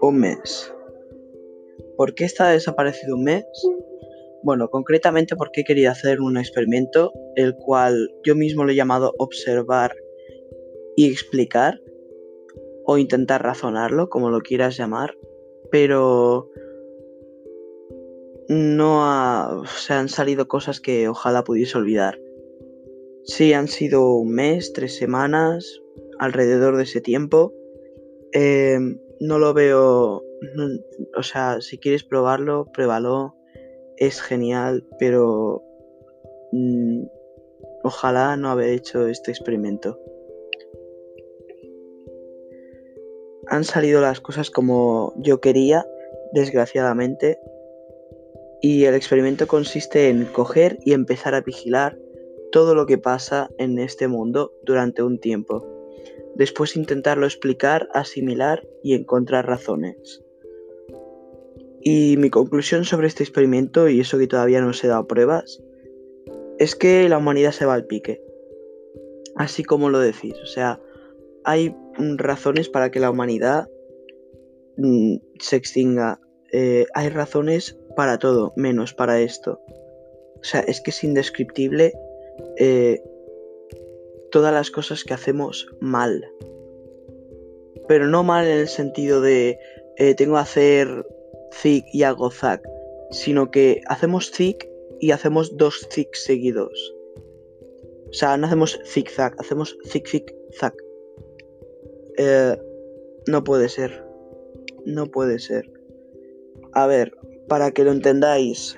Un mes. ¿Por qué está desaparecido un mes? Bueno, concretamente porque quería hacer un experimento, el cual yo mismo lo he llamado observar y explicar, o intentar razonarlo, como lo quieras llamar, pero no se han salido cosas que ojalá pudiese olvidar. Sí, han sido un mes, tres semanas, alrededor de ese tiempo. Em, no lo veo, o sea, si quieres probarlo, pruébalo. Es genial, pero mm, ojalá no haber hecho este experimento. Han salido las cosas como yo quería, desgraciadamente, y el experimento consiste en coger y empezar a vigilar todo lo que pasa en este mundo durante un tiempo. Después intentarlo explicar, asimilar y encontrar razones. Y mi conclusión sobre este experimento, y eso que todavía no se he dado pruebas, es que la humanidad se va al pique. Así como lo decís. O sea, hay razones para que la humanidad mm, se extinga. Eh, hay razones para todo, menos para esto. O sea, es que es indescriptible eh, todas las cosas que hacemos mal. Pero no mal en el sentido de eh, tengo que hacer zig y hago zack, sino que hacemos zig y hacemos dos zig seguidos. O sea, no hacemos zig-zag, hacemos zig-zig-zag. Eh, no puede ser. No puede ser. A ver, para que lo entendáis,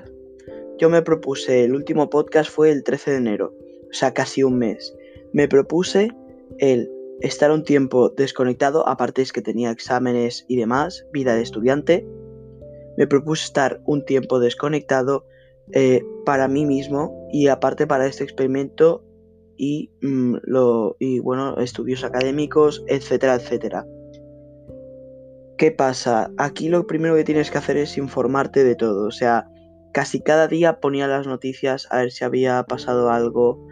yo me propuse, el último podcast fue el 13 de enero, o sea, casi un mes. Me propuse el estar un tiempo desconectado, aparte es que tenía exámenes y demás, vida de estudiante. Me propuse estar un tiempo desconectado eh, para mí mismo y aparte para este experimento y, mm, lo, y bueno, estudios académicos, etcétera, etcétera. ¿Qué pasa? Aquí lo primero que tienes que hacer es informarte de todo. O sea, casi cada día ponía las noticias a ver si había pasado algo,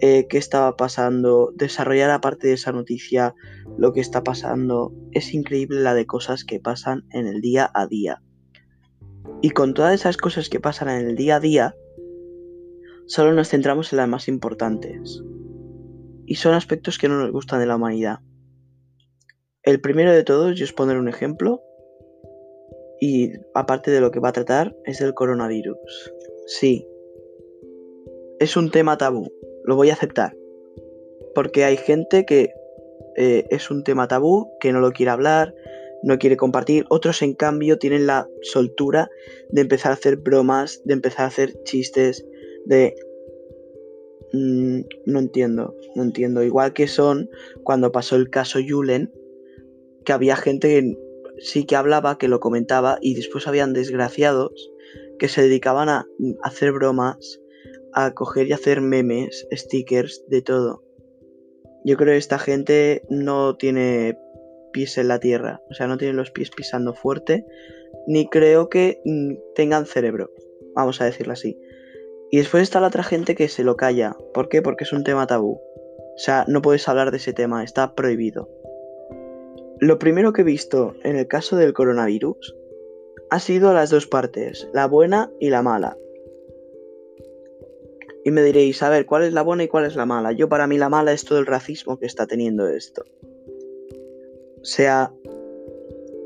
eh, qué estaba pasando, desarrollar aparte de esa noticia lo que está pasando. Es increíble la de cosas que pasan en el día a día. Y con todas esas cosas que pasan en el día a día, solo nos centramos en las más importantes. Y son aspectos que no nos gustan de la humanidad. El primero de todos, yo os pondré un ejemplo. Y aparte de lo que va a tratar, es el coronavirus. Sí. Es un tema tabú. Lo voy a aceptar. Porque hay gente que eh, es un tema tabú, que no lo quiere hablar, no quiere compartir. Otros, en cambio, tienen la soltura de empezar a hacer bromas, de empezar a hacer chistes, de... Mm, no entiendo, no entiendo. Igual que son cuando pasó el caso Yulen, que había gente que sí que hablaba, que lo comentaba, y después habían desgraciados que se dedicaban a hacer bromas, a coger y hacer memes, stickers, de todo. Yo creo que esta gente no tiene pies en la tierra, o sea, no tiene los pies pisando fuerte, ni creo que mm, tengan cerebro, vamos a decirlo así. Y después está la otra gente que se lo calla. ¿Por qué? Porque es un tema tabú. O sea, no puedes hablar de ese tema, está prohibido. Lo primero que he visto en el caso del coronavirus ha sido las dos partes, la buena y la mala. Y me diréis, a ver, ¿cuál es la buena y cuál es la mala? Yo para mí la mala es todo el racismo que está teniendo esto. O sea,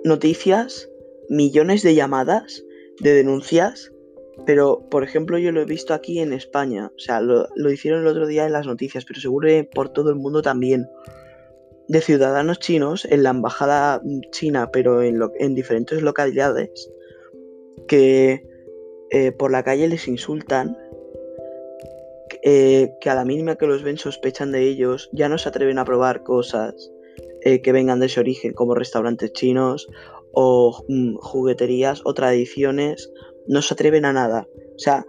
noticias, millones de llamadas, de denuncias, pero por ejemplo yo lo he visto aquí en España. O sea, lo, lo hicieron el otro día en las noticias, pero seguro por todo el mundo también de ciudadanos chinos en la embajada china, pero en, en diferentes localidades, que eh, por la calle les insultan, eh, que a la mínima que los ven sospechan de ellos, ya no se atreven a probar cosas eh, que vengan de ese origen, como restaurantes chinos o mm, jugueterías o tradiciones, no se atreven a nada. O sea,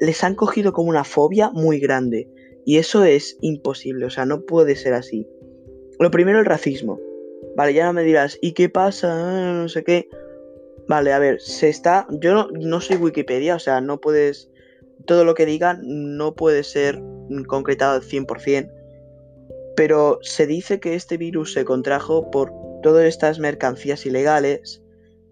les han cogido como una fobia muy grande. Y eso es imposible, o sea, no puede ser así. Lo primero, el racismo. Vale, ya no me dirás, ¿y qué pasa? No sé qué. Vale, a ver, se está. Yo no, soy Wikipedia, o sea, no puedes. Todo lo que digan no puede ser concretado al 100%. Pero se dice que este virus se contrajo por todas estas mercancías ilegales,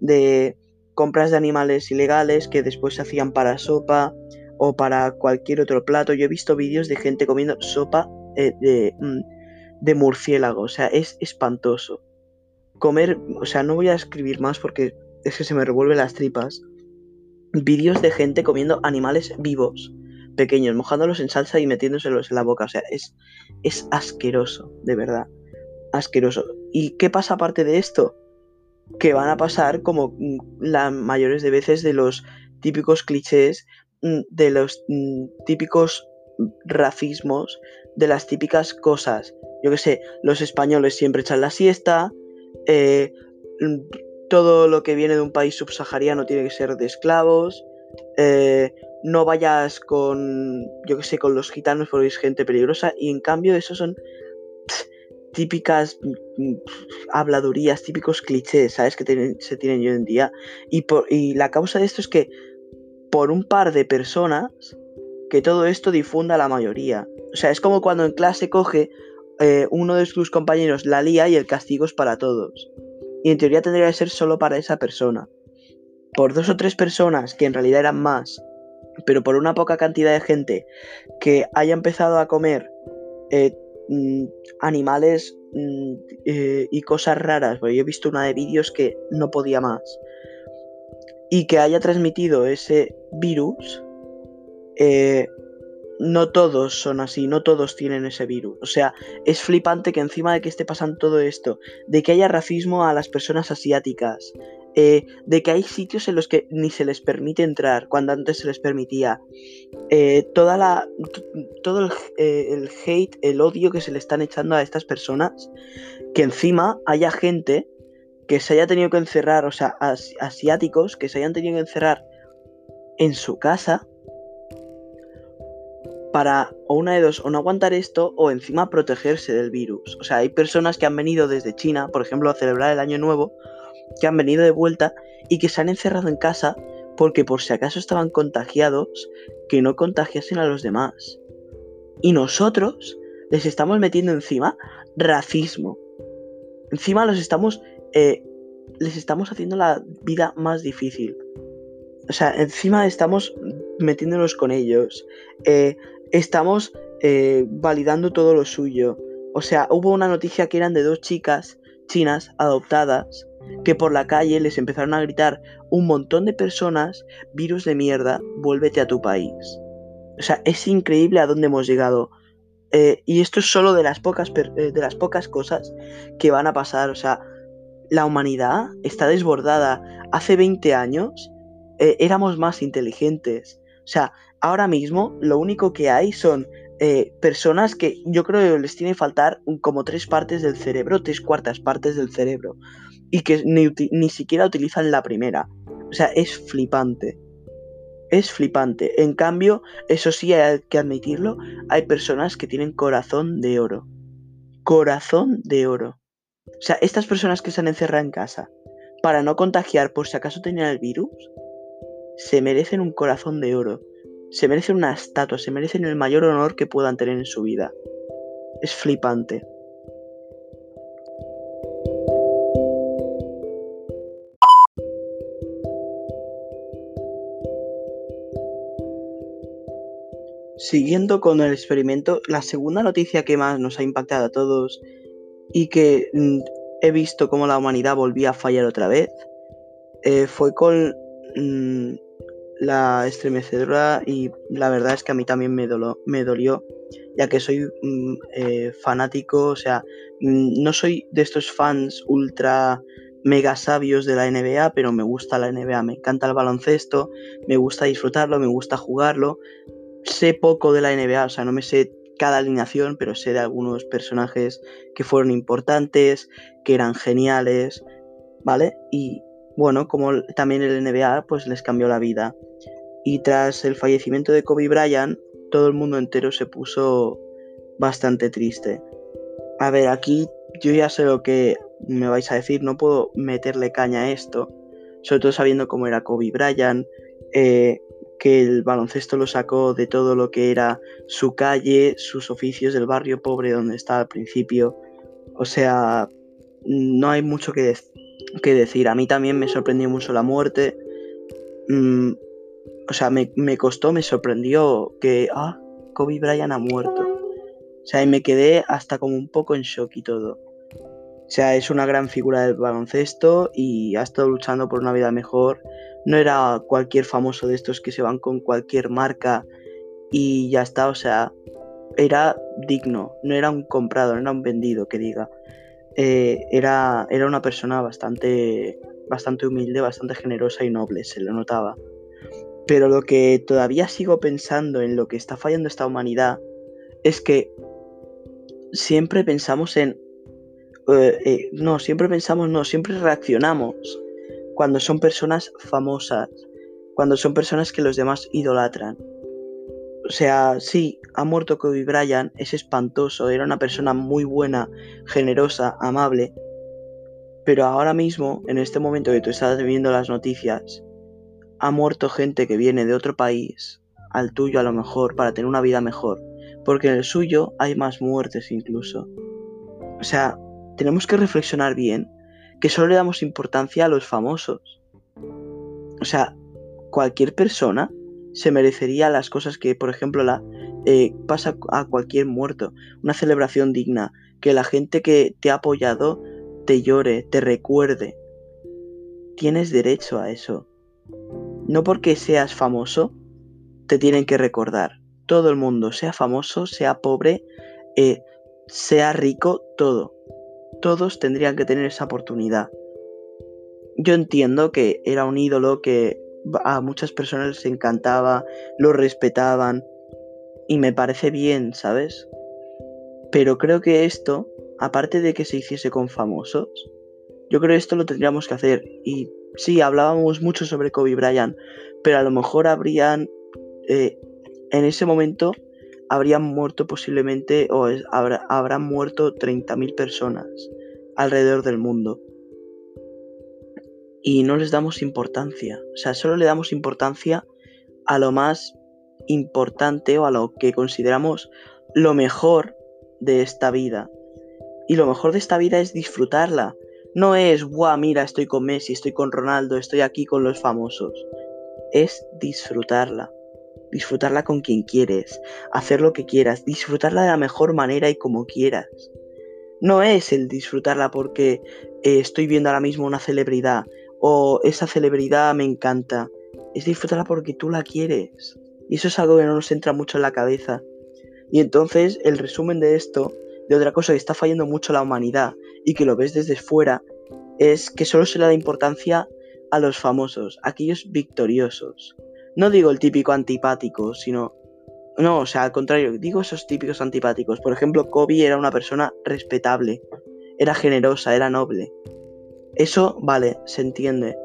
de compras de animales ilegales que después se hacían para sopa o para cualquier otro plato. Yo he visto vídeos de gente comiendo sopa eh, de, mm, de murciélago, o sea, es espantoso. Comer, o sea, no voy a escribir más porque es que se me revuelven las tripas. Vídeos de gente comiendo animales vivos, pequeños, mojándolos en salsa y metiéndoselos en la boca, o sea, es, es asqueroso, de verdad, asqueroso. ¿Y qué pasa aparte de esto? Que van a pasar como mm, las mayores de veces de los típicos clichés, mm, de los típicos racismos, de las típicas cosas yo qué sé, los españoles siempre echan la siesta, eh, todo lo que viene de un país subsahariano tiene que ser de esclavos, eh, no vayas con, yo qué sé, con los gitanos porque es gente peligrosa, y en cambio eso son típicas habladurías, típicos clichés, ¿sabes? Que se tienen hoy en día. Y la causa de esto es que por un par de personas, que todo esto difunda a la mayoría. O sea, es como cuando en clase coge eh, uno de sus compañeros la lía y el castigo es para todos. Y en teoría tendría que ser solo para esa persona. Por dos o tres personas, que en realidad eran más, pero por una poca cantidad de gente que haya empezado a comer eh, mm, animales mm, eh, y cosas raras, porque yo he visto una de vídeos que no podía más, y que haya transmitido ese virus, no todos son así, no todos tienen ese virus. O sea, es flipante que encima de que esté pasando todo esto, de que haya racismo a las personas asiáticas, eh, de que hay sitios en los que ni se les permite entrar cuando antes se les permitía, eh, toda la, todo eh, el, hate, el odio que se le están echando a estas personas, que encima haya gente que se haya tenido que encerrar, o sea, asiáticos que se hayan tenido que encerrar en su casa para o una de dos, o no aguantar esto o encima protegerse del virus. O sea, hay personas que han venido desde China, por ejemplo, a celebrar el año nuevo, que han venido de vuelta y que se han encerrado en casa porque por si acaso estaban contagiados, que no contagiasen a los demás. Y nosotros les estamos metiendo encima racismo. Encima los estamos... Eh, les estamos haciendo la vida más difícil. O sea, encima estamos metiéndonos con ellos. Eh, estamos eh, validando todo lo suyo. O sea, hubo una noticia que eran de dos chicas chinas adoptadas que por la calle les empezaron a gritar un montón de personas, virus de mierda, vuélvete a tu país. O sea, es increíble a dónde hemos llegado. Eh, y esto es solo de las, pocas, eh, de las pocas cosas que van a pasar. O sea, la humanidad está desbordada. Hace 20 años éramos más inteligentes. O sea, ahora mismo lo único que hay son eh, personas que yo creo que les tiene faltar como tres partes del cerebro, tres cuartas partes del cerebro, y que ni, siquiera utilizan la primera. O sea, es flipante. Es flipante. En cambio, eso sí hay que admitirlo, hay personas que tienen corazón de oro. Corazón de oro. O sea, estas personas que se han encerrado en casa para no contagiar por si acaso tenían el virus, se merecen un corazón de oro se merecen una estatua, se merecen el mayor honor que puedan tener en su vida. Es flipante. Siguiendo con el experimento, la segunda noticia que más nos ha impactado a todos y que mm, he visto cómo la humanidad volvía a fallar otra vez eh, fue con mm, la estremecedora y la verdad es que a mí también me, me dolió, ya que soy mm, eh, fanático, o sea, mm, no soy de estos fans ultra mega sabios de la NBA, pero me gusta la NBA, me encanta el baloncesto, me gusta disfrutarlo, me gusta jugarlo. Sé poco de la NBA, o sea, no me sé cada alineación, pero sé de algunos personajes que fueron importantes, que eran geniales, ¿vale? Y bueno, como también el NBA, pues les cambió la vida. Y tras el fallecimiento de Kobe Bryant, todo el mundo entero se puso bastante triste. A ver, aquí yo ya sé lo que me vais a decir, no puedo meterle caña a esto, sobre todo sabiendo cómo era Kobe Bryant, eh, que el baloncesto lo sacó de todo lo que era su calle, sus oficios del barrio pobre donde estaba al principio. O sea, no hay mucho que, que, decir. A mí también me sorprendió mucho la muerte. Mm, o sea, me, me, costó, me sorprendió que, ah, Kobe Bryant ha muerto. O sea, y me quedé hasta como un poco en shock y todo. O sea, es una gran figura del baloncesto y ha estado luchando por una vida mejor. No era cualquier famoso de estos que se van con cualquier marca y ya está. O sea, era digno, no era un comprado, no era un vendido que diga. Eh, era, era una persona bastante, bastante humilde, bastante generosa y noble, se lo notaba. Pero lo que todavía sigo pensando en lo que está fallando esta humanidad es que siempre pensamos en... Eh, eh, no, siempre pensamos, no, siempre reaccionamos cuando son personas famosas, cuando son personas que los demás idolatran. O sea, sí, ha muerto Kobe Bryant, es espantoso, era una persona muy buena, generosa, amable. Pero ahora mismo, en este momento que tú estás viendo las noticias, ha muerto gente que viene de otro país, al tuyo a lo mejor, para tener una vida mejor. Porque en el suyo hay más muertes incluso. O sea, tenemos que reflexionar bien que solo le damos importancia a los famosos. O sea, cualquier persona se merecería las cosas que, por ejemplo, la, eh, pasa a cualquier muerto. Una celebración digna, que la gente que te ha apoyado te llore, te recuerde. Tienes derecho a eso. No porque seas famoso, te tienen que recordar. Todo el mundo, sea famoso, sea pobre, eh, sea rico, todo. Todos tendrían que tener esa oportunidad. Yo entiendo que era un ídolo que a muchas personas les encantaba, lo respetaban y me parece bien, ¿sabes? Pero creo que esto, aparte de que se hiciese con famosos, yo creo que esto lo tendríamos que hacer. Y sí, hablábamos mucho sobre Kobe Bryant, pero a lo mejor habrían, eh, en ese momento, habrían muerto posiblemente, o habrán muerto 30.000 personas alrededor del mundo y no les damos importancia. O sea, solo le damos importancia a lo más importante o a lo que consideramos lo mejor de esta vida. Y lo mejor de esta vida es disfrutarla. No es, guau, mira, estoy con Messi, estoy con Ronaldo, estoy aquí con los famosos. Es disfrutarla. Disfrutarla con quien quieres, hacer lo que quieras, disfrutarla de la mejor manera y como quieras. No es el disfrutarla porque eh, estoy viendo ahora mismo una celebridad o esa celebridad me encanta. Es disfrutarla porque tú la quieres. Y eso es algo que no nos entra mucho en la cabeza. Y entonces el resumen de esto, de otra cosa que está fallando mucho la humanidad y que lo ves desde fuera, es que solo se le da importancia a los famosos, aquellos victoriosos. No digo el típico antipático, sino... No, o sea, al contrario, digo esos típicos antipáticos. Por ejemplo, Kobe era una persona respetable, era generosa, era noble. Eso, vale, se entiende.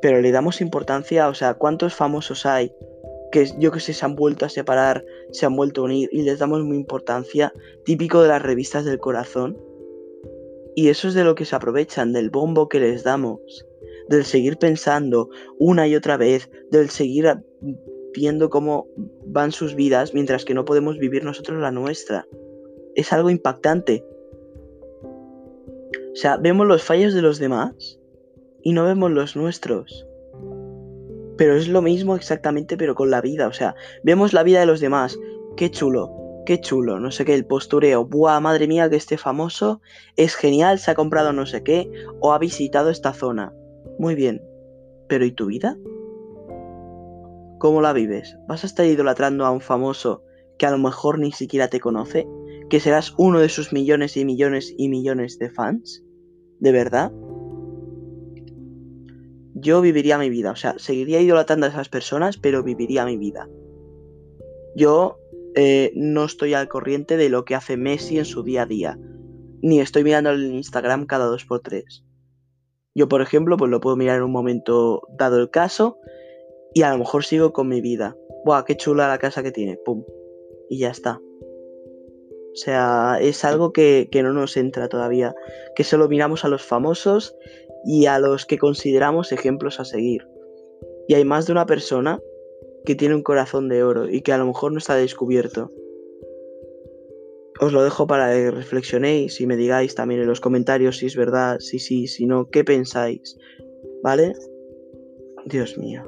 Pero le damos importancia, o sea, ¿cuántos famosos hay que yo que sé se han vuelto a separar, se han vuelto a unir y les damos muy importancia, típico de las revistas del corazón? Y eso es de lo que se aprovechan, del bombo que les damos, del seguir pensando una y otra vez, del seguir viendo cómo van sus vidas mientras que no podemos vivir nosotros la nuestra. Es algo impactante, o sea, vemos los fallos de los demás y no vemos los nuestros. Pero es lo mismo exactamente, pero con la vida. O sea, vemos la vida de los demás. Qué chulo, qué chulo. No sé qué, el postureo. Buah, madre mía, que este famoso es genial, se ha comprado no sé qué o ha visitado esta zona. Muy bien. Pero ¿y tu vida? ¿Cómo la vives? ¿Vas a estar idolatrando a un famoso que a lo mejor ni siquiera te conoce? que serás uno de sus millones y millones y millones de fans? ¿De verdad? Yo viviría mi vida, o sea, seguiría idolatrando a esas personas, pero viviría mi vida. Yo eh, no estoy al corriente de lo que hace Messi en su día a día, ni estoy mirando el Instagram cada dos por tres. Yo, por ejemplo, pues lo puedo mirar en un momento dado el caso y a lo mejor sigo con mi vida. Buah, qué chula la casa que tiene, pum. Y ya está. O sea, es algo que, no nos entra todavía, que solo miramos a los famosos y a los que consideramos ejemplos a seguir. Y hay más de una persona que tiene un corazón de oro y que a lo mejor no está descubierto. os lo dejo para que reflexionéis y me digáis también en los comentarios si es verdad, si sí, si no, qué pensáis. ¿Vale? Dios mío.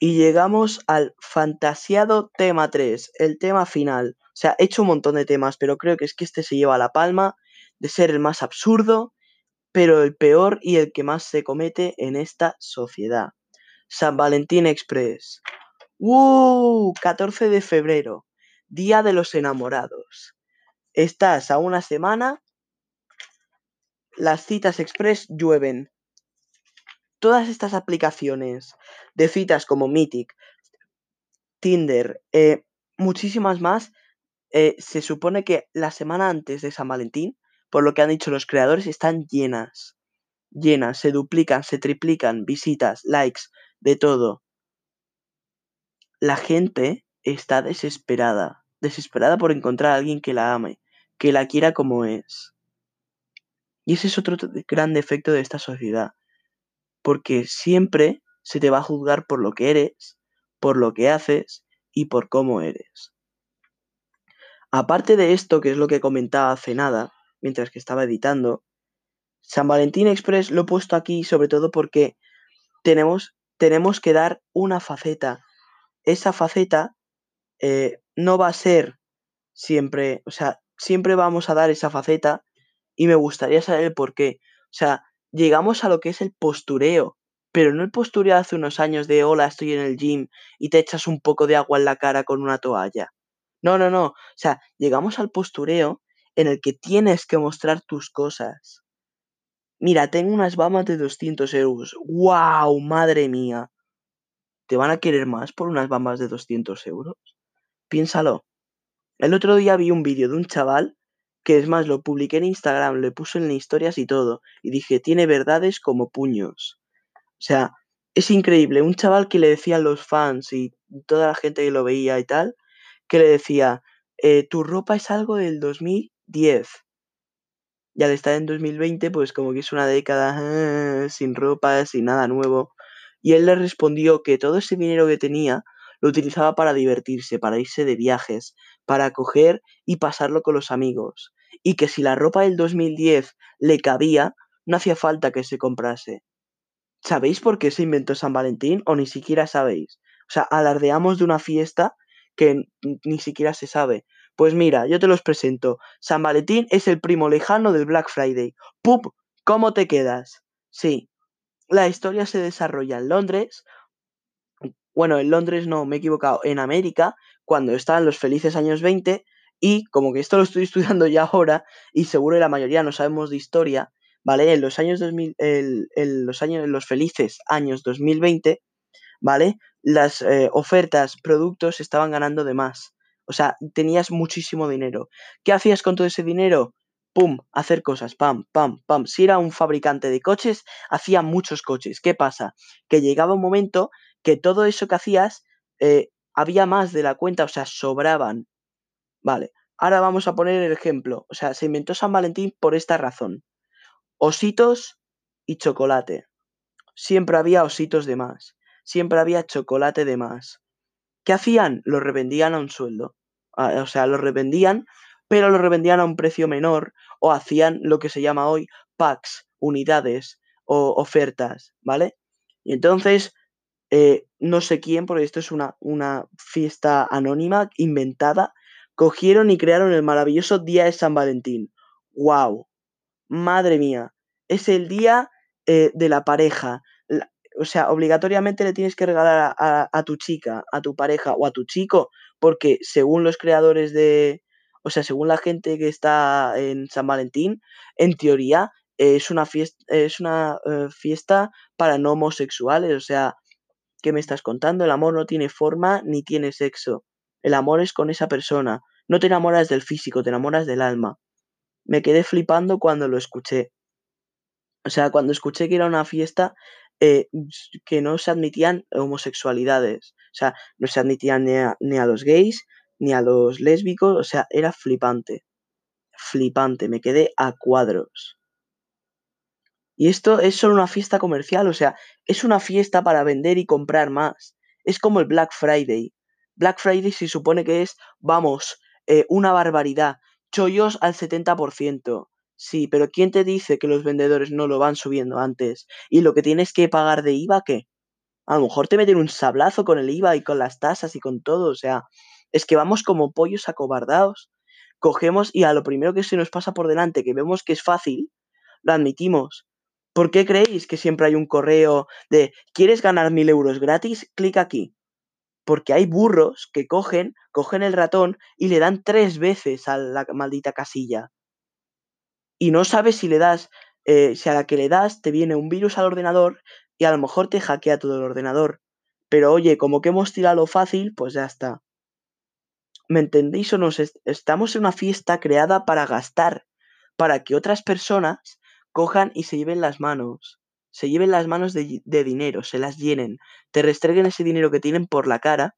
Y llegamos al fantasiado tema 3, el tema final. Sea, he hecho un montón de temas, pero creo que es que este se lleva la palma de ser el más absurdo, pero el peor y el que más se comete en esta sociedad. San Valentín Express. ¡Uh! 14 de febrero, Día de los Enamorados. Estás a una semana, las citas express llueven. Todas estas aplicaciones de citas como Mythic, Tinder, eh, muchísimas más, eh, se supone que la semana antes de San Valentín, por lo que han dicho los creadores, están llenas. Llenas, se duplican, se triplican, visitas, likes, de todo. La gente está desesperada, desesperada por encontrar a alguien que la ame, que la quiera como es. Y ese es otro gran defecto de esta sociedad, porque siempre se te va a juzgar por lo que eres, por lo que haces y por cómo eres. Aparte de esto, que es lo que comentaba hace nada, mientras que estaba editando, San Valentín Express lo he puesto aquí sobre todo porque tenemos, tenemos que dar una faceta esa faceta eh, no va a ser siempre, o sea, siempre vamos a dar esa faceta y me gustaría saber el por qué. O sea, llegamos a lo que es el postureo, pero no el postureo hace unos años de hola, estoy en el gym y te echas un poco de agua en la cara con una toalla. No, no, no. O sea, llegamos al postureo en el que tienes que mostrar tus cosas. Mira, tengo unas bamas de 200 euros. ¡Wow! Madre mía. ¿Te van a querer más por unas bambas de 200 euros? Piénsalo. El otro día vi un vídeo de un chaval que es más, lo publiqué en Instagram, le puse en historias y todo, y dije, tiene verdades como puños. O sea, es increíble, un chaval que le decía a los fans y toda la gente que lo veía y tal, que le decía, eh, tu ropa es algo del 2010. Y al estar en 2020, pues como que es una década eh, sin ropa, sin nada nuevo y él le respondió que todo ese dinero que tenía lo utilizaba para divertirse, para irse de viajes, para coger y pasarlo con los amigos, y que si la ropa del 2010 le cabía, no hacía falta que se comprase. ¿Sabéis por qué se inventó San Valentín o ni siquiera sabéis? O sea, alardeamos de una fiesta que ni siquiera se sabe. Pues mira, yo te los presento. San Valentín es el primo lejano del Black Friday. ¡Pup! ¿Cómo te quedas? Sí, la historia se desarrolla en Londres. Bueno, en Londres no, me he equivocado, en América, cuando estaban los felices años 20, y como que esto lo estoy estudiando ya ahora, y seguro la mayoría no sabemos de historia, ¿vale? En los años 2000, en los años, en los felices años 2020, ¿vale? Las eh, ofertas, productos estaban ganando de más. O sea, tenías muchísimo dinero. ¿Qué hacías con todo ese dinero? pum, hacer cosas, pam, pam, pam. Si era un fabricante de coches, hacía muchos coches. ¿Qué pasa? Que llegaba un momento que todo eso que hacías eh, había más de la cuenta, o sea, sobraban. Vale, ahora vamos a poner el ejemplo. O sea, se inventó San Valentín por esta razón. Ositos y chocolate. Siempre había ositos de más. Siempre había chocolate de más. ¿Qué hacían? Lo revendían a un sueldo. O sea, lo revendían pero lo revendían a un precio menor o hacían lo que se llama hoy packs, unidades o ofertas, ¿vale? Y entonces, eh, no sé quién, porque esto es una, una fiesta anónima, inventada, cogieron y crearon el maravilloso Día de San Valentín. ¡Wow! Madre mía, es el día eh, de la pareja. O sea, obligatoriamente le tienes que regalar a, tu chica, a tu pareja o a tu chico, porque según los creadores de, o sea, según la gente que está en San Valentín, en teoría es una fiesta, es una eh, fiesta para no homosexuales. O sea, ¿qué me estás contando? El amor no tiene forma ni tiene sexo. El amor es con esa persona. No te enamoras del físico, te enamoras del alma. Me quedé flipando cuando lo escuché. O sea, cuando escuché que era una fiesta eh, que no se admitían homosexualidades. O sea, no se admitían ni a los gays, ni a los lésbicos, o sea, era flipante. Flipante, me quedé a cuadros. Y esto es solo una fiesta comercial, o sea, es una fiesta para vender y comprar más. Es como el Black Friday. Black Friday se supone que es, vamos, eh, una barbaridad. Chollos al 70%. Sí, pero ¿quién te dice que los vendedores no lo van subiendo antes? ¿Y lo que tienes que pagar de IVA qué? A lo mejor te meten un sablazo con el IVA y con las tasas y con todo. O sea, es que vamos como pollos acobardados. Cogemos y a lo primero que se nos pasa por delante, que vemos que es fácil, lo admitimos. ¿Por qué creéis que siempre hay un correo de ¿quieres ganar mil euros gratis? Clic aquí. Porque hay burros que cogen, cogen el ratón y le dan tres veces a la maldita casilla y no sabes si le das, eh, si a la que le das te viene un virus al ordenador y a lo mejor te hackea todo el ordenador. Pero oye, como que hemos tirado fácil, pues ya está. ¿Me entendéis o no? Estamos en una fiesta creada para gastar, para que otras personas cojan y se lleven las manos, se lleven las manos de, de dinero, se las llenen, te restreguen ese dinero que tienen por la cara,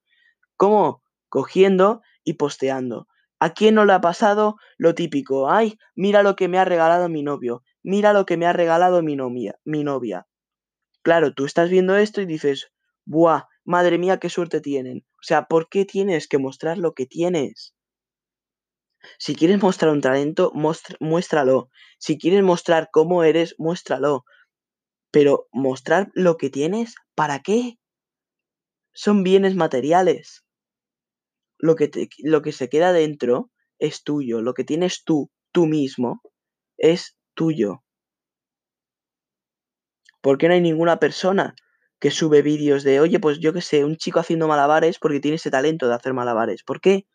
¿cómo? Cogiendo y posteando. ¿A quién no le ha pasado lo típico? Ay, mira lo que me ha regalado mi novio, mira lo que me ha regalado mi novia. Claro, tú estás viendo esto y dices, ¡buah! Madre mía, qué suerte tienen. O sea, ¿por qué tienes que mostrar lo que tienes? Si quieres mostrar un talento, muéstralo. Si quieres mostrar cómo eres, muéstralo. Pero mostrar lo que tienes, ¿para qué? Son bienes materiales lo que, lo que se queda dentro es tuyo, lo que tienes tú, tú mismo, es tuyo. ¿Por qué no hay ninguna persona que sube vídeos de, oye, pues yo qué sé, un chico haciendo malabares porque tiene ese talento de hacer malabares? ¿Por qué?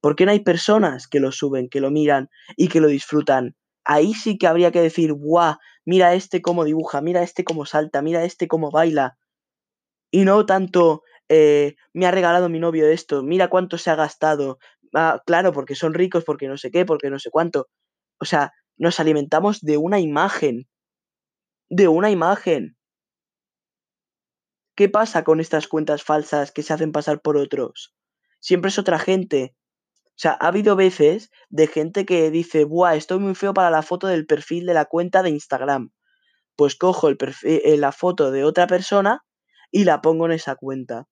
¿Por qué no hay personas que lo suben, que lo miran y que lo disfrutan? Ahí sí que habría que decir, guau, mira este cómo dibuja, mira este cómo salta, mira este cómo baila. Y no tanto, eh, me ha regalado mi novio esto, mira cuánto se ha gastado. Ah, claro, porque son ricos, porque no sé qué, porque no sé cuánto. O sea, nos alimentamos de una imagen. De una imagen. ¿Qué pasa con estas cuentas falsas que se hacen pasar por otros? Siempre es otra gente. O sea, ha habido veces de gente que dice, buah, estoy muy feo para la foto del perfil de la cuenta de Instagram. Pues cojo eh, la foto de otra persona y la pongo en esa cuenta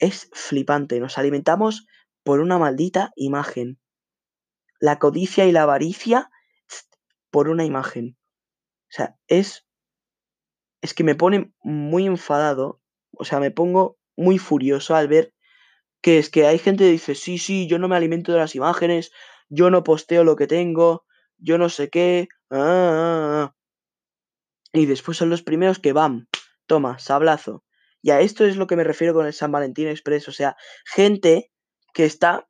es flipante. Nos alimentamos por una maldita imagen. La codicia y la avaricia por una imagen. O sea, es. Es que me pone muy enfadado. O sea, me pongo muy furioso al ver que es que hay gente que dice, sí, sí, yo no me alimento de las imágenes, yo no posteo lo que tengo, yo no sé qué. Ah, ah, ah". Y después son los primeros que van. Toma, sablazo. Y a esto es lo que me refiero con el San Valentín Express. O sea, gente que está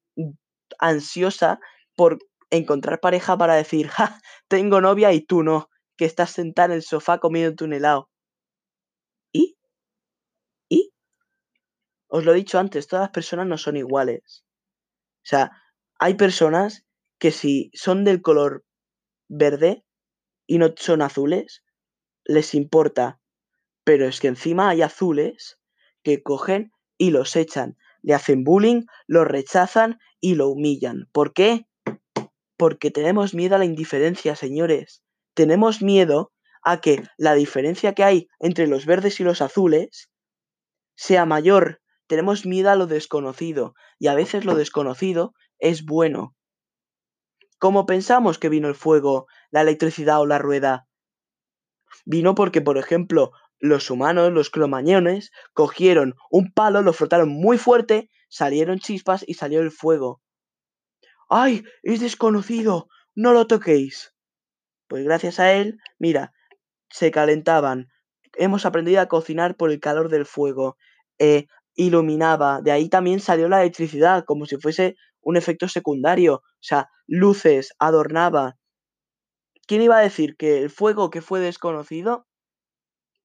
ansiosa por encontrar pareja para decir, ja, tengo novia y tú no, que estás sentada en el sofá comiendo un helado. ¿Y? ¿Y? Os lo he dicho antes, todas las personas no son iguales. O sea, hay personas que si son del color verde y no son azules, les importa pero es que encima hay azules que cogen y los echan, le hacen bullying, los rechazan y lo humillan. ¿Por qué? Porque tenemos miedo a la indiferencia, señores. Tenemos miedo a que la diferencia que hay entre los verdes y los azules sea mayor. Tenemos miedo a lo desconocido y a veces lo desconocido es bueno. ¿Cómo pensamos que vino el fuego, la electricidad o la rueda? Vino porque, por ejemplo, los humanos, los cromañones, cogieron un palo, lo frotaron muy fuerte, salieron chispas y salió el fuego. ¡Ay! Es desconocido. No lo toquéis. Pues gracias a él, mira, se calentaban. Hemos aprendido a cocinar por el calor del fuego. Eh, iluminaba. De ahí también salió la electricidad, como si fuese un efecto secundario. O sea, luces, adornaba. ¿Quién iba a decir que el fuego que fue desconocido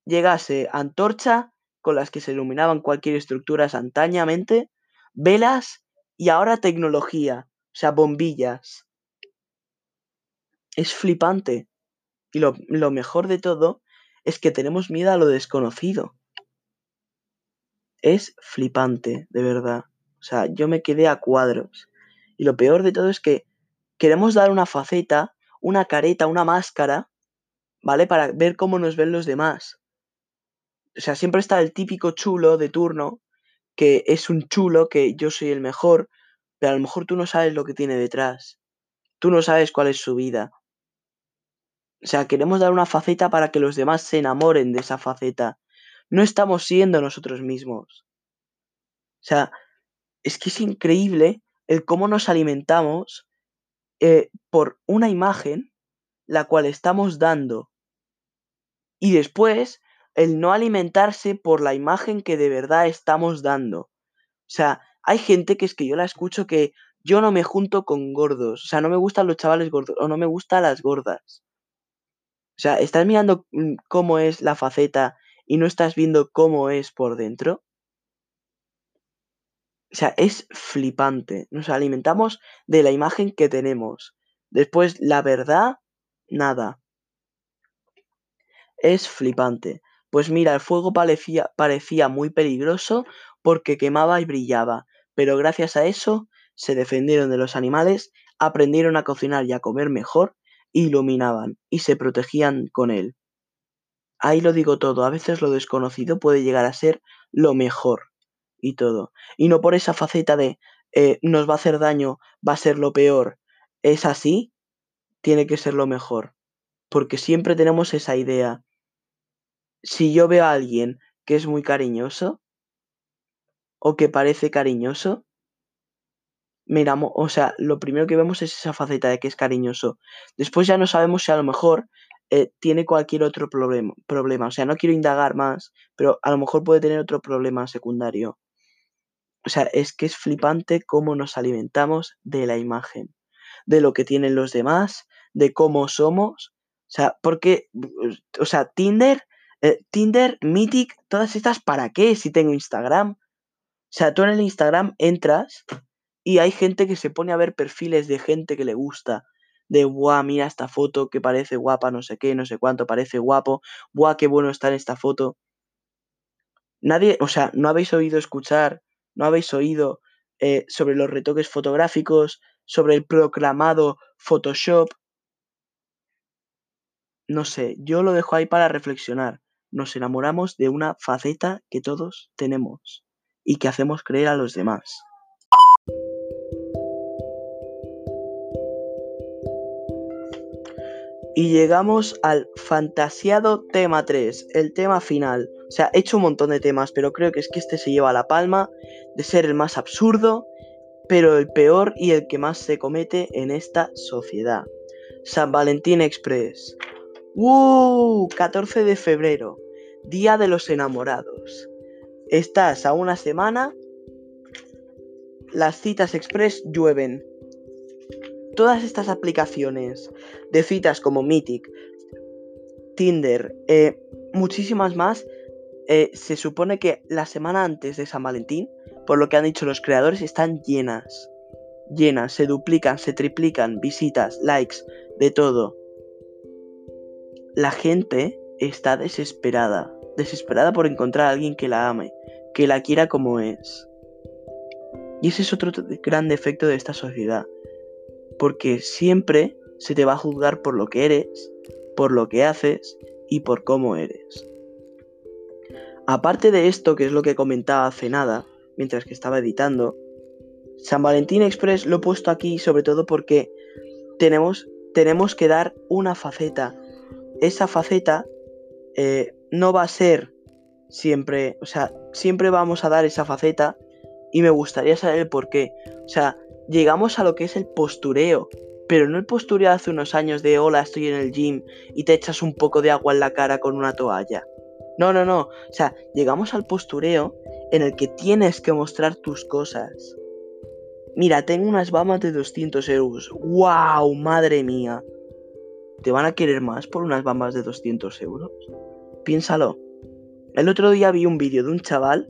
llegase antorcha con las que se iluminaban cualquier estructura antañamente, velas y ahora tecnología, o sea, bombillas. Es flipante. Y lo, lo mejor de todo es que tenemos miedo a lo desconocido. Es flipante, de verdad. O sea, yo me quedé a cuadros. Y lo peor de todo es que queremos dar una faceta, una careta, una máscara, ¿vale? Para ver cómo nos ven los demás o sea, siempre está el típico chulo de turno que es un chulo, que yo soy el mejor, pero a lo mejor tú no sabes lo que tiene detrás. Tú no sabes cuál es su vida. O sea, queremos dar una faceta para que los demás se enamoren de esa faceta. No estamos siendo nosotros mismos. O sea, es que es increíble el cómo nos alimentamos eh, por una imagen la cual estamos dando. Y después, el no alimentarse por la imagen que de verdad estamos dando. O sea, hay gente que es que yo la escucho que yo no me junto con gordos. O sea, no me gustan los chavales gordos o no me gustan las gordas. O sea, estás mirando mm, cómo es la faceta y no estás viendo cómo es por dentro. O sea, es flipante. Nos alimentamos de la imagen que tenemos. Después, la verdad, nada. Es flipante. Pues mira, el fuego parecía, parecía muy peligroso porque quemaba y brillaba, pero gracias a eso se defendieron de los animales, aprendieron a cocinar y a comer mejor, iluminaban y se protegían con él. Ahí lo digo todo, a veces lo desconocido puede llegar a ser lo mejor y todo. Y no por esa faceta de eh, nos va a hacer daño, va a ser lo peor. Es así, tiene que ser lo mejor. Porque siempre tenemos esa idea. Si yo veo a alguien que es muy cariñoso o que parece cariñoso, miramos, o sea, lo primero que vemos es esa faceta de que es cariñoso. Después ya no sabemos si a lo mejor eh, tiene cualquier otro problema, problema. O sea, no quiero indagar más, pero a lo mejor puede tener otro problema secundario. O sea, es que es flipante cómo nos alimentamos de la imagen, de lo que tienen los demás, de cómo somos. O sea, porque, o sea, Tinder, eh, Tinder, Mythic, todas estas, ¿para qué si tengo Instagram? O sea, tú en el Instagram entras y hay gente que se pone a ver perfiles de gente que le gusta. De, guau, mira esta foto que parece guapa, no sé qué, no sé cuánto, parece guapo. Guau, qué bueno está en esta foto. Nadie, o sea, no habéis oído escuchar, no habéis oído eh, sobre los retoques fotográficos, sobre el proclamado Photoshop, no sé, yo lo dejo ahí para reflexionar. Nos enamoramos de una faceta que todos tenemos y que hacemos creer a los demás. Y llegamos al fantasiado tema 3, el tema final. O sea, he hecho un montón de temas, pero creo que es que este se lleva la palma de ser el más absurdo, pero el peor y el que más se comete en esta sociedad. San Valentín Express. ¡Uh! 14 de febrero, Día de los Enamorados. Estás a una semana, las citas express llueven. Todas estas aplicaciones de citas como Mythic, Tinder, eh, muchísimas más, eh, se supone que la semana antes de San Valentín, por lo que han dicho los creadores, están llenas. Llenas, se duplican, se triplican, visitas, likes, de todo la gente está desesperada, desesperada por encontrar a alguien que la ame, que la quiera como es. Y ese es otro gran defecto de esta sociedad, porque siempre se te va a juzgar por lo que eres, por lo que haces y por cómo eres. Aparte de esto, que es lo que comentaba hace nada, mientras que estaba editando, San Valentín Express lo he puesto aquí sobre todo porque tenemos, tenemos que dar una faceta esa faceta eh, no va a ser siempre, o sea, siempre vamos a dar esa faceta y me gustaría saber el por qué. O sea, llegamos a lo que es el postureo, pero no el postureo hace unos años de hola, estoy en el gym y te echas un poco de agua en la cara con una toalla. No, no, no. O sea, llegamos al postureo en el que tienes que mostrar tus cosas. Mira, tengo unas bamas de 200 euros. ¡Wow! Madre mía. ¿Te van a querer más por unas bambas de 200 euros? Piénsalo. El otro día vi un vídeo de un chaval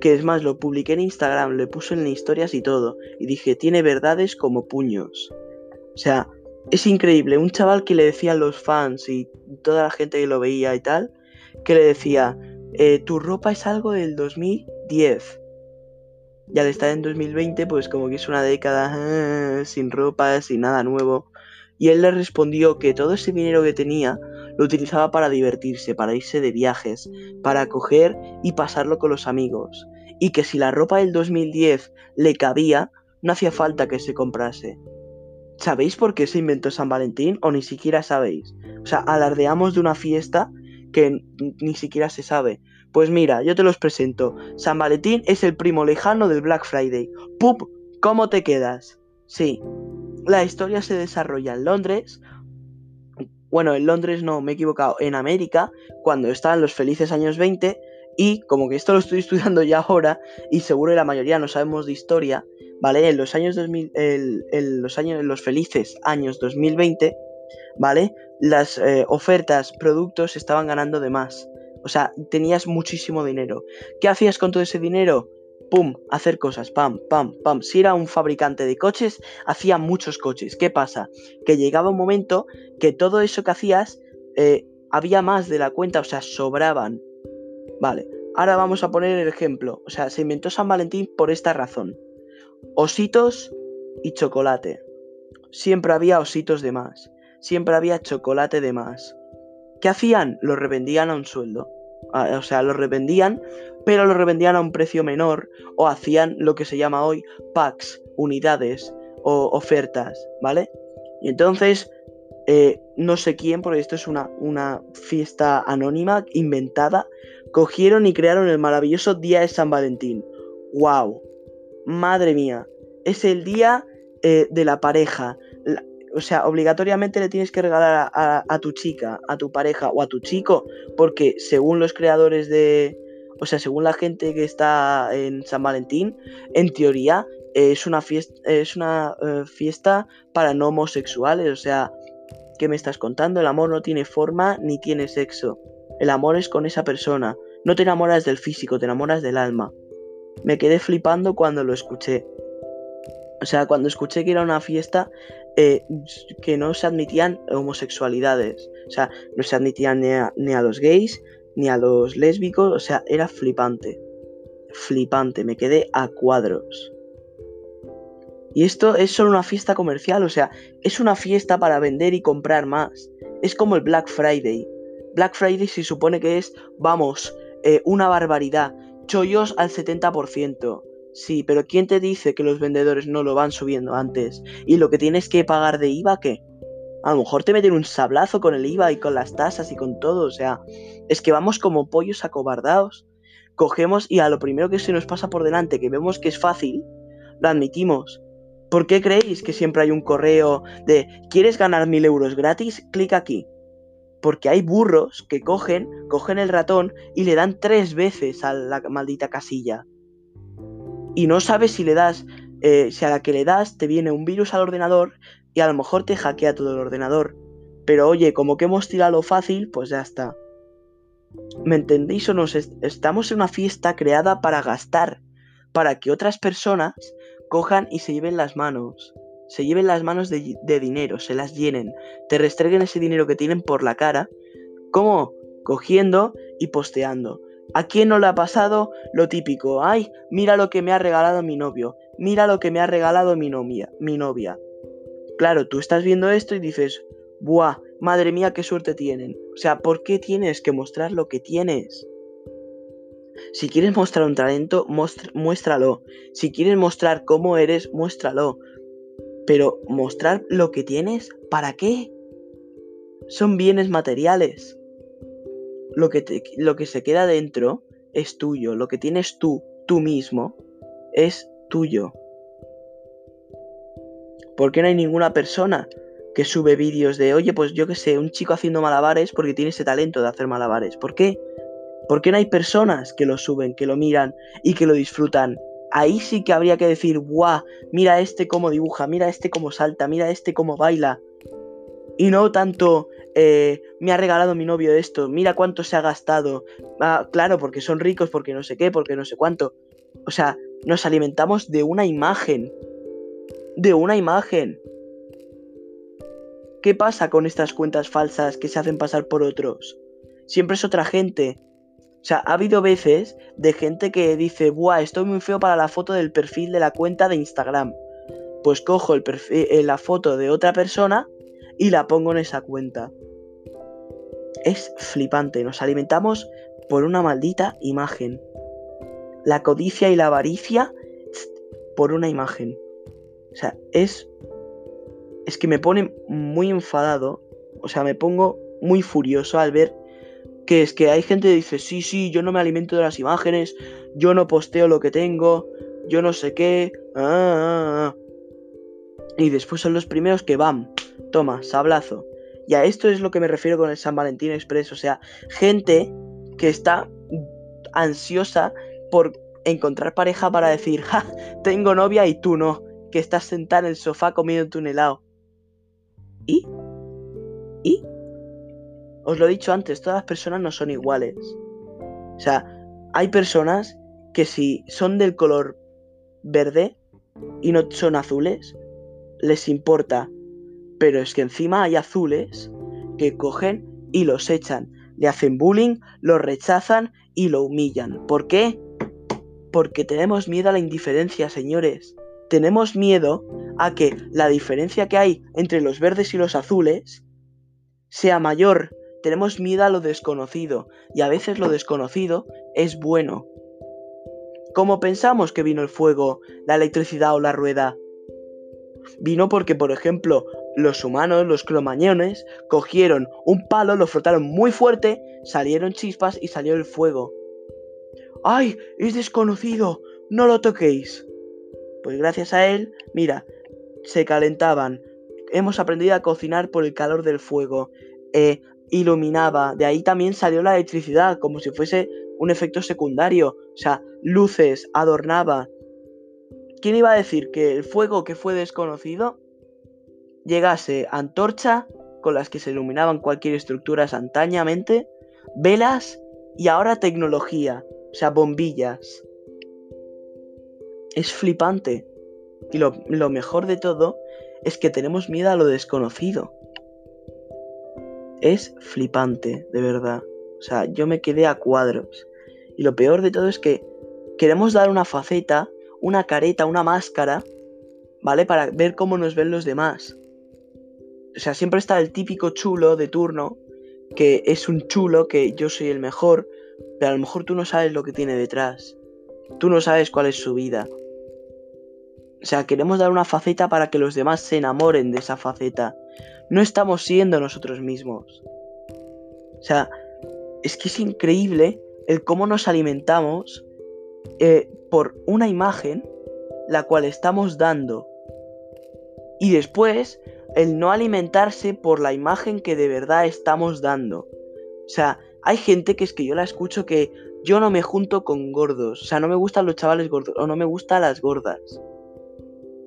que es más, lo publiqué en Instagram, le puse en historias y todo, y dije, tiene verdades como puños. O sea, es increíble, un chaval que le decía a los fans y toda la gente que lo veía y tal, que le decía, eh, tu ropa es algo del 2010. Y al estar en 2020, pues como que es una década ah, sin ropa, sin nada nuevo y él le respondió que todo ese dinero que tenía lo utilizaba para divertirse, para irse de viajes, para coger y pasarlo con los amigos, y que si la ropa del 2010 le cabía, no hacía falta que se comprase. ¿Sabéis por qué se inventó San Valentín o ni siquiera sabéis? O sea, alardeamos de una fiesta que ni siquiera se sabe. Pues mira, yo te los presento. San Valentín es el primo lejano del Black Friday. ¡Pup! ¿Cómo te quedas? Sí. La historia se desarrolla en Londres. Bueno, en Londres no, me he equivocado. En América, cuando estaban los felices años 20. Y como que esto lo estoy estudiando ya ahora, y seguro que la mayoría no sabemos de historia, ¿vale? En los años 2000, en los años, los felices años 2020, ¿vale? Las eh, ofertas, productos estaban ganando de más. O sea, tenías muchísimo dinero. ¿Qué hacías con todo ese dinero? Pum, hacer cosas, pam, pam, pam. Si era un fabricante de coches, hacía muchos coches. ¿Qué pasa? Que llegaba un momento que todo eso que hacías eh, había más de la cuenta, o sea, sobraban. Vale, ahora vamos a poner el ejemplo. O sea, se inventó San Valentín por esta razón. Ositos y chocolate. Siempre había ositos de más. Siempre había chocolate de más. ¿Qué hacían? Lo revendían a un sueldo. O sea, lo revendían, pero lo revendían a un precio menor o hacían lo que se llama hoy packs, unidades o ofertas, ¿vale? Y entonces, eh, no sé quién, porque esto es una, una fiesta anónima, inventada, cogieron y crearon el maravilloso Día de San Valentín. ¡Wow! Madre mía, es el día eh, de la pareja, o sea, obligatoriamente le tienes que regalar a, tu chica, a tu pareja o a tu chico, porque según los creadores de, o sea, según la gente que está en San Valentín, en teoría es una fiesta, es una eh, fiesta para no homosexuales. O sea, ¿qué me estás contando? El amor no tiene forma ni tiene sexo. El amor es con esa persona. No te enamoras del físico, te enamoras del alma. Me quedé flipando cuando lo escuché. O sea, cuando escuché que era una fiesta eh, que no se admitían homosexualidades. O sea, no se admitían ni a, los gays, ni a los lésbicos. O sea, era flipante. Flipante, me quedé a cuadros. Y esto es solo una fiesta comercial, o sea, es una fiesta para vender y comprar más. Es como el Black Friday. Black Friday se supone que es, vamos, eh, una barbaridad. Chollos al 70%. Sí, pero ¿quién te dice que los vendedores no lo van subiendo antes? ¿Y lo que tienes que pagar de IVA qué? A lo mejor te meten un sablazo con el IVA y con las tasas y con todo. O sea, es que vamos como pollos acobardados. Cogemos y a lo primero que se nos pasa por delante, que vemos que es fácil, lo admitimos. ¿Por qué creéis que siempre hay un correo de ¿quieres ganar mil euros gratis? Clic aquí. Porque hay burros que cogen, cogen el ratón y le dan tres veces a la maldita casilla y no sabes si le das, eh, si a la que le das te viene un virus al ordenador y a lo mejor te hackea todo el ordenador. Pero oye, como que hemos tirado fácil, pues ya está. ¿Me entendéis o no? Estamos en una fiesta creada para gastar, para que otras personas cojan y se lleven las manos. Se lleven las manos de, de dinero, se las llenen, te restreguen ese dinero que tienen por la cara. ¿Cómo? Cogiendo y posteando. ¿A quién no le ha pasado lo típico? Ay, mira lo que me ha regalado mi novio, mira lo que me ha regalado mi novia, mi novia. Claro, tú estás viendo esto y dices, ¡buah! Madre mía, qué suerte tienen. O sea, ¿por qué tienes que mostrar lo que tienes? Si quieres mostrar un talento, muéstralo. Si quieres mostrar cómo eres, muéstralo. Pero mostrar lo que tienes, ¿para qué? Son bienes materiales lo que, lo que se queda dentro es tuyo, lo que tienes tú, tú mismo, es tuyo. ¿Por qué no hay ninguna persona que sube vídeos de, oye, pues yo qué sé, un chico haciendo malabares porque tiene ese talento de hacer malabares? ¿Por qué? ¿Por qué no hay personas que lo suben, que lo miran y que lo disfrutan? Ahí sí que habría que decir, guau, mira este cómo dibuja, mira este cómo salta, mira este cómo baila. Y no tanto, eh, me ha regalado mi novio esto, mira cuánto se ha gastado. Ah, claro, porque son ricos, porque no sé qué, porque no sé cuánto. O sea, nos alimentamos de una imagen. De una imagen. ¿Qué pasa con estas cuentas falsas que se hacen pasar por otros? Siempre es otra gente. O sea, ha habido veces de gente que dice, buah, estoy muy feo para la foto del perfil de la cuenta de Instagram. Pues cojo eh, la foto de otra persona y la pongo en esa cuenta es flipante. Nos alimentamos por una maldita imagen. la codicia y la avaricia por una imagen. O sea, es. Es que me pone muy enfadado. O sea, me pongo muy furioso al ver que es que hay gente que dice, sí, sí, yo no me alimento de las imágenes, yo no posteo lo que tengo, yo no sé qué. Ah, ah, ah". Y después son los primeros que van, toma, sablazo. Y a esto es lo que me refiero con el San Valentín Express. O sea, gente que está ansiosa por encontrar pareja para decir, ja, tengo novia y tú no, que estás sentada en el sofá comiendo un helado. ¿Y? ¿Y? Os lo he dicho antes, todas las personas no son iguales. O sea, hay personas que si son del color verde y no son azules, les importa. Pero es que encima hay azules que cogen y los echan, le hacen bullying, los rechazan y lo humillan. ¿Por qué? Porque tenemos miedo a la indiferencia, señores. Tenemos miedo a que la diferencia que hay entre los verdes y los azules sea mayor tenemos miedo a lo desconocido y a veces lo desconocido es bueno. ¿Cómo pensamos que vino el fuego, la electricidad o la rueda? Vino porque, por ejemplo, los humanos, los cromañones, cogieron un palo, lo frotaron muy fuerte, salieron chispas y salió el fuego. ¡Ay! Es desconocido. No lo toquéis. Pues gracias a él, mira, se calentaban. Hemos aprendido a cocinar por el calor del fuego. Eh, iluminaba. De ahí también salió la electricidad, como si fuese un efecto secundario. O sea, luces, adornaba. ¿Quién iba a decir que el fuego que fue desconocido llegase antorcha con las que se iluminaban cualquier estructura instantáneamente, velas y ahora tecnología, o sea, bombillas? Es flipante. Y lo, lo mejor de todo es que tenemos miedo a lo desconocido es flipante, de verdad. O sea, yo me quedé a cuadros. Y lo peor de todo es que queremos dar una faceta, una careta, una máscara, ¿vale? Para ver cómo nos ven los demás. O sea, siempre está el típico chulo de turno, que es un chulo, que yo soy el mejor, pero a lo mejor tú no sabes lo que tiene detrás. Tú no sabes cuál es su vida. O sea, queremos dar una faceta para que los demás se enamoren de esa faceta no estamos siendo nosotros mismos. O sea, es que es increíble el cómo nos alimentamos eh, por una imagen la cual estamos dando. Y después el no alimentarse por la imagen que de verdad estamos dando. O sea, hay gente que es que yo la escucho que yo no me junto con gordos. O sea, no me gustan los chavales gordos o no me gustan las gordas.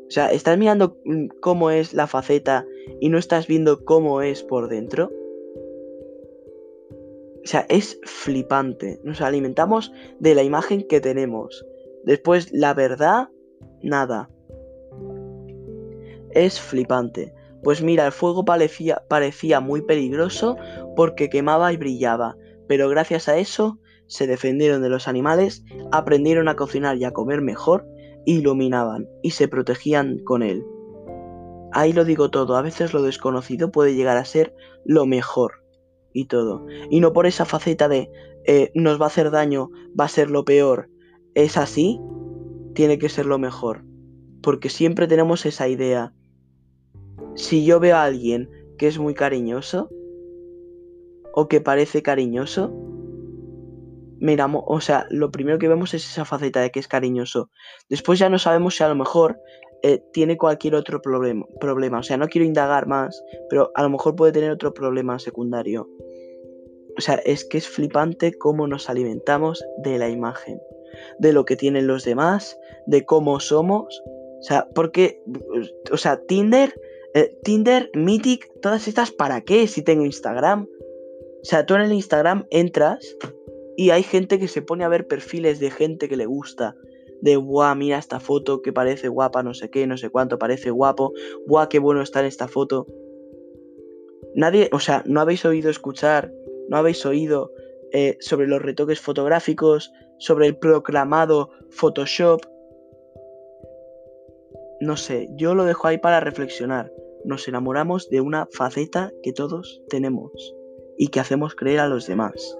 O sea, estás mirando mm, cómo es la faceta y no estás viendo cómo es por dentro. O sea, es flipante. Nos alimentamos de la imagen que tenemos. Después, la verdad, nada. Es flipante. Pues mira, el fuego parecía, parecía muy peligroso porque quemaba y brillaba. Pero gracias a eso se defendieron de los animales, aprendieron a cocinar y a comer mejor iluminaban y se protegían con él. Ahí lo digo todo, a veces lo desconocido puede llegar a ser lo mejor y todo. Y no por esa faceta de eh, nos va a hacer daño, va a ser lo peor. Es así, tiene que ser lo mejor. Porque siempre tenemos esa idea. Si yo veo a alguien que es muy cariñoso, o que parece cariñoso, miramos, o sea, lo primero que vemos es esa faceta de que es cariñoso. Después ya no sabemos si a lo mejor eh, tiene cualquier otro problema, problema. O sea, no quiero indagar más, pero a lo mejor puede tener otro problema secundario. O sea, es que es flipante cómo nos alimentamos de la imagen, de lo que tienen los demás, de cómo somos. O sea, porque, o sea, Tinder, eh, Tinder, Mythic, todas estas, ¿para qué si tengo Instagram? O sea, tú en el Instagram entras y hay gente que se pone a ver perfiles de gente que le gusta. De, guau, mira esta foto que parece guapa, no sé qué, no sé cuánto, parece guapo. Guau, qué bueno está en esta foto. Nadie, o sea, no habéis oído escuchar, no habéis oído eh, sobre los retoques fotográficos, sobre el proclamado Photoshop. No sé, yo lo dejo ahí para reflexionar. Nos enamoramos de una faceta que todos tenemos y que hacemos creer a los demás.